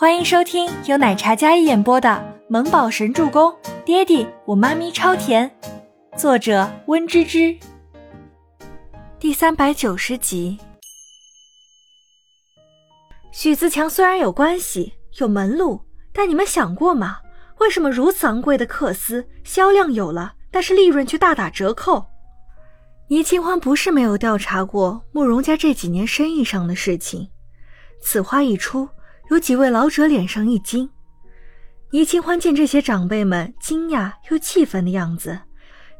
欢迎收听由奶茶嘉一演播的《萌宝神助攻》，爹地我妈咪超甜，作者温芝芝。第三百九十集。许自强虽然有关系、有门路，但你们想过吗？为什么如此昂贵的克斯销量有了，但是利润却大打折扣？倪清欢不是没有调查过慕容家这几年生意上的事情，此话一出。有几位老者脸上一惊，倪清欢见这些长辈们惊讶又气愤的样子，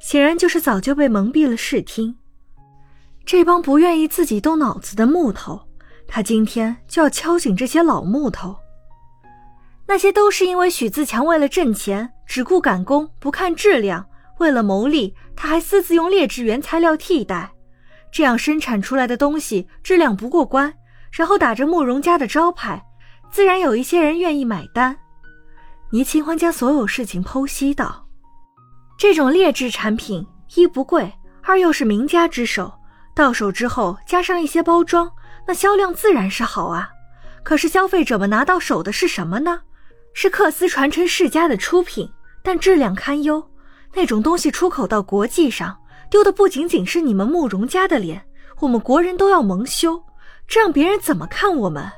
显然就是早就被蒙蔽了视听。这帮不愿意自己动脑子的木头，他今天就要敲醒这些老木头。那些都是因为许自强为了挣钱，只顾赶工不看质量，为了牟利，他还私自用劣质原材料替代，这样生产出来的东西质量不过关，然后打着慕容家的招牌。自然有一些人愿意买单。倪清欢将所有事情剖析道：“这种劣质产品，一不贵，二又是名家之手，到手之后加上一些包装，那销量自然是好啊。可是消费者们拿到手的是什么呢？是克斯传承世家的出品，但质量堪忧。那种东西出口到国际上，丢的不仅仅是你们慕容家的脸，我们国人都要蒙羞，这让别人怎么看我们？”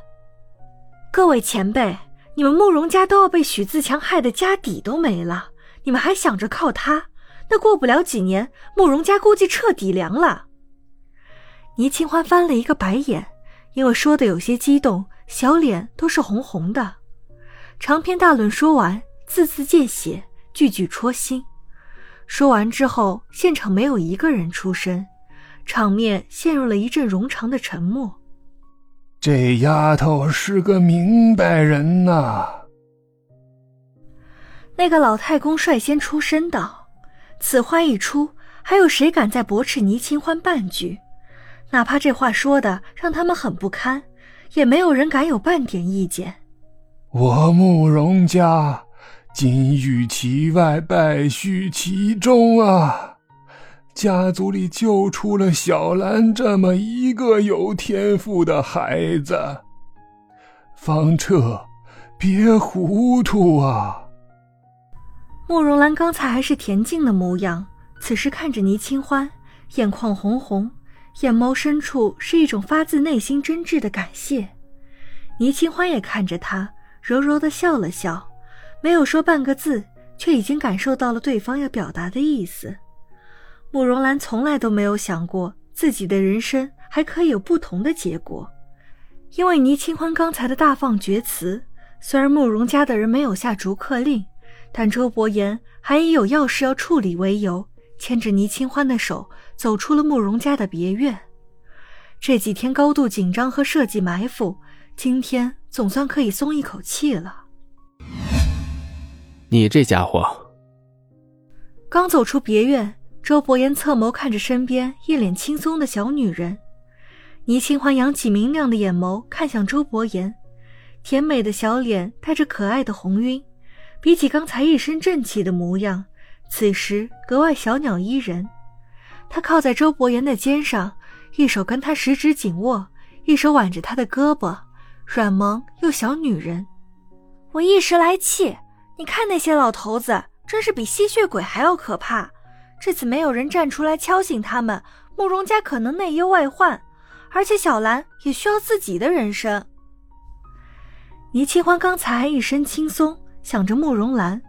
各位前辈，你们慕容家都要被许自强害得家底都没了，你们还想着靠他？那过不了几年，慕容家估计彻底凉了。倪清欢翻了一个白眼，因为说的有些激动，小脸都是红红的。长篇大论说完，字字见血，句句戳心。说完之后，现场没有一个人出声，场面陷入了一阵冗长的沉默。这丫头是个明白人呐。那个老太公率先出声道：“此话一出，还有谁敢再驳斥倪清欢半句？哪怕这话说的让他们很不堪，也没有人敢有半点意见。”我慕容家，金玉其外，败絮其中啊！家族里就出了小兰这么一个有天赋的孩子，方彻，别糊涂啊！慕容兰刚才还是恬静的模样，此时看着倪清欢，眼眶红红，眼眸深处是一种发自内心真挚的感谢。倪清欢也看着他，柔柔的笑了笑，没有说半个字，却已经感受到了对方要表达的意思。慕容兰从来都没有想过自己的人生还可以有不同的结果，因为倪清欢刚才的大放厥词，虽然慕容家的人没有下逐客令，但周伯言还以有要事要处理为由，牵着倪清欢的手走出了慕容家的别院。这几天高度紧张和设计埋伏，今天总算可以松一口气了。你这家伙，刚走出别院。周伯言侧眸看着身边一脸轻松的小女人，倪清欢扬起明亮的眼眸看向周伯言，甜美的小脸带着可爱的红晕，比起刚才一身正气的模样，此时格外小鸟依人。她靠在周伯言的肩上，一手跟他十指紧握，一手挽着他的胳膊，软萌又小女人。我一时来气，你看那些老头子，真是比吸血鬼还要可怕。这次没有人站出来敲醒他们，慕容家可能内忧外患，而且小兰也需要自己的人生。倪清欢刚才一身轻松，想着慕容兰，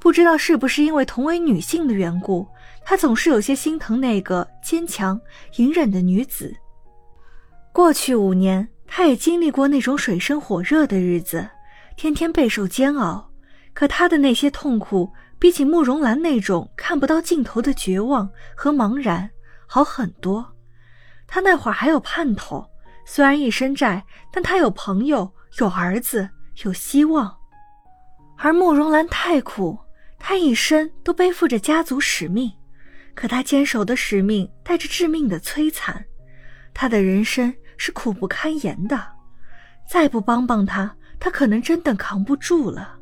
不知道是不是因为同为女性的缘故，她总是有些心疼那个坚强隐忍的女子。过去五年，她也经历过那种水深火热的日子，天天备受煎熬，可她的那些痛苦。比起慕容兰那种看不到尽头的绝望和茫然，好很多。他那会儿还有盼头，虽然一身债，但他有朋友，有儿子，有希望。而慕容兰太苦，她一生都背负着家族使命，可她坚守的使命带着致命的摧残，她的人生是苦不堪言的。再不帮帮她，她可能真的扛不住了。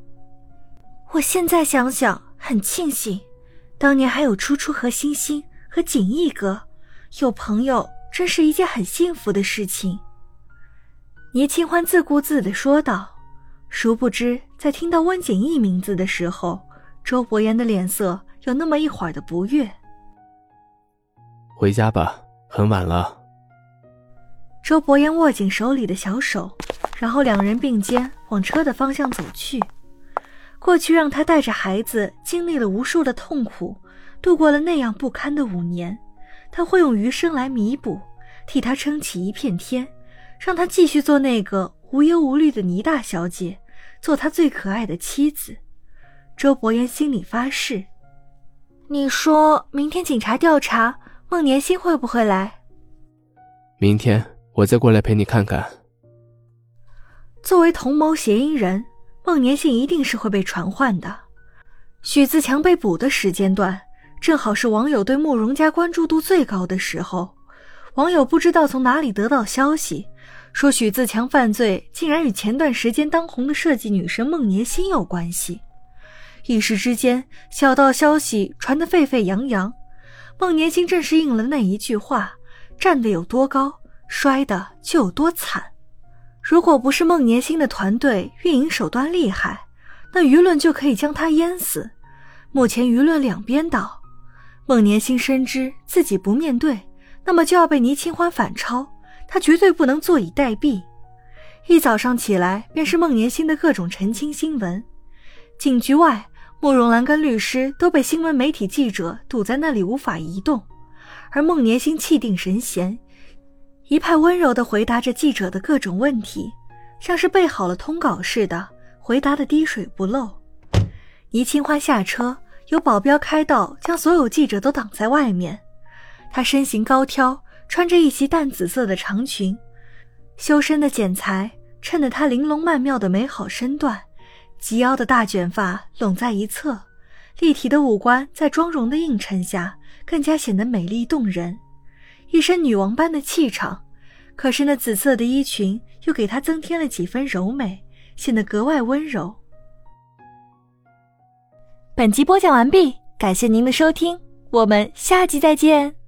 我现在想想，很庆幸，当年还有初初和星星和锦逸哥，有朋友真是一件很幸福的事情。倪清欢自顾自地说道，殊不知，在听到温景逸名字的时候，周伯言的脸色有那么一会儿的不悦。回家吧，很晚了。周伯言握紧手里的小手，然后两人并肩往车的方向走去。过去让他带着孩子经历了无数的痛苦，度过了那样不堪的五年，他会用余生来弥补，替他撑起一片天，让他继续做那个无忧无虑的倪大小姐，做他最可爱的妻子。周伯言心里发誓。你说明天警察调查孟年星会不会来？明天我再过来陪你看看。作为同谋嫌疑人。孟年星一定是会被传唤的。许自强被捕的时间段，正好是网友对慕容家关注度最高的时候。网友不知道从哪里得到消息，说许自强犯罪竟然与前段时间当红的设计女神孟年星有关系。一时之间，小道消息传得沸沸扬扬。孟年星正是应了那一句话：站得有多高，摔得就有多惨。如果不是孟年星的团队运营手段厉害，那舆论就可以将他淹死。目前舆论两边倒，孟年星深知自己不面对，那么就要被倪清欢反超，他绝对不能坐以待毙。一早上起来便是孟年星的各种澄清新闻。警局外，慕容兰跟律师都被新闻媒体记者堵在那里无法移动，而孟年星气定神闲。一派温柔地回答着记者的各种问题，像是备好了通稿似的，回答的滴水不漏。倪清欢下车，有保镖开道，将所有记者都挡在外面。她身形高挑，穿着一袭淡紫色的长裙，修身的剪裁衬得她玲珑曼妙的美好身段，及腰的大卷发拢在一侧，立体的五官在妆容的映衬下更加显得美丽动人。一身女王般的气场，可是那紫色的衣裙又给她增添了几分柔美，显得格外温柔。本集播讲完毕，感谢您的收听，我们下集再见。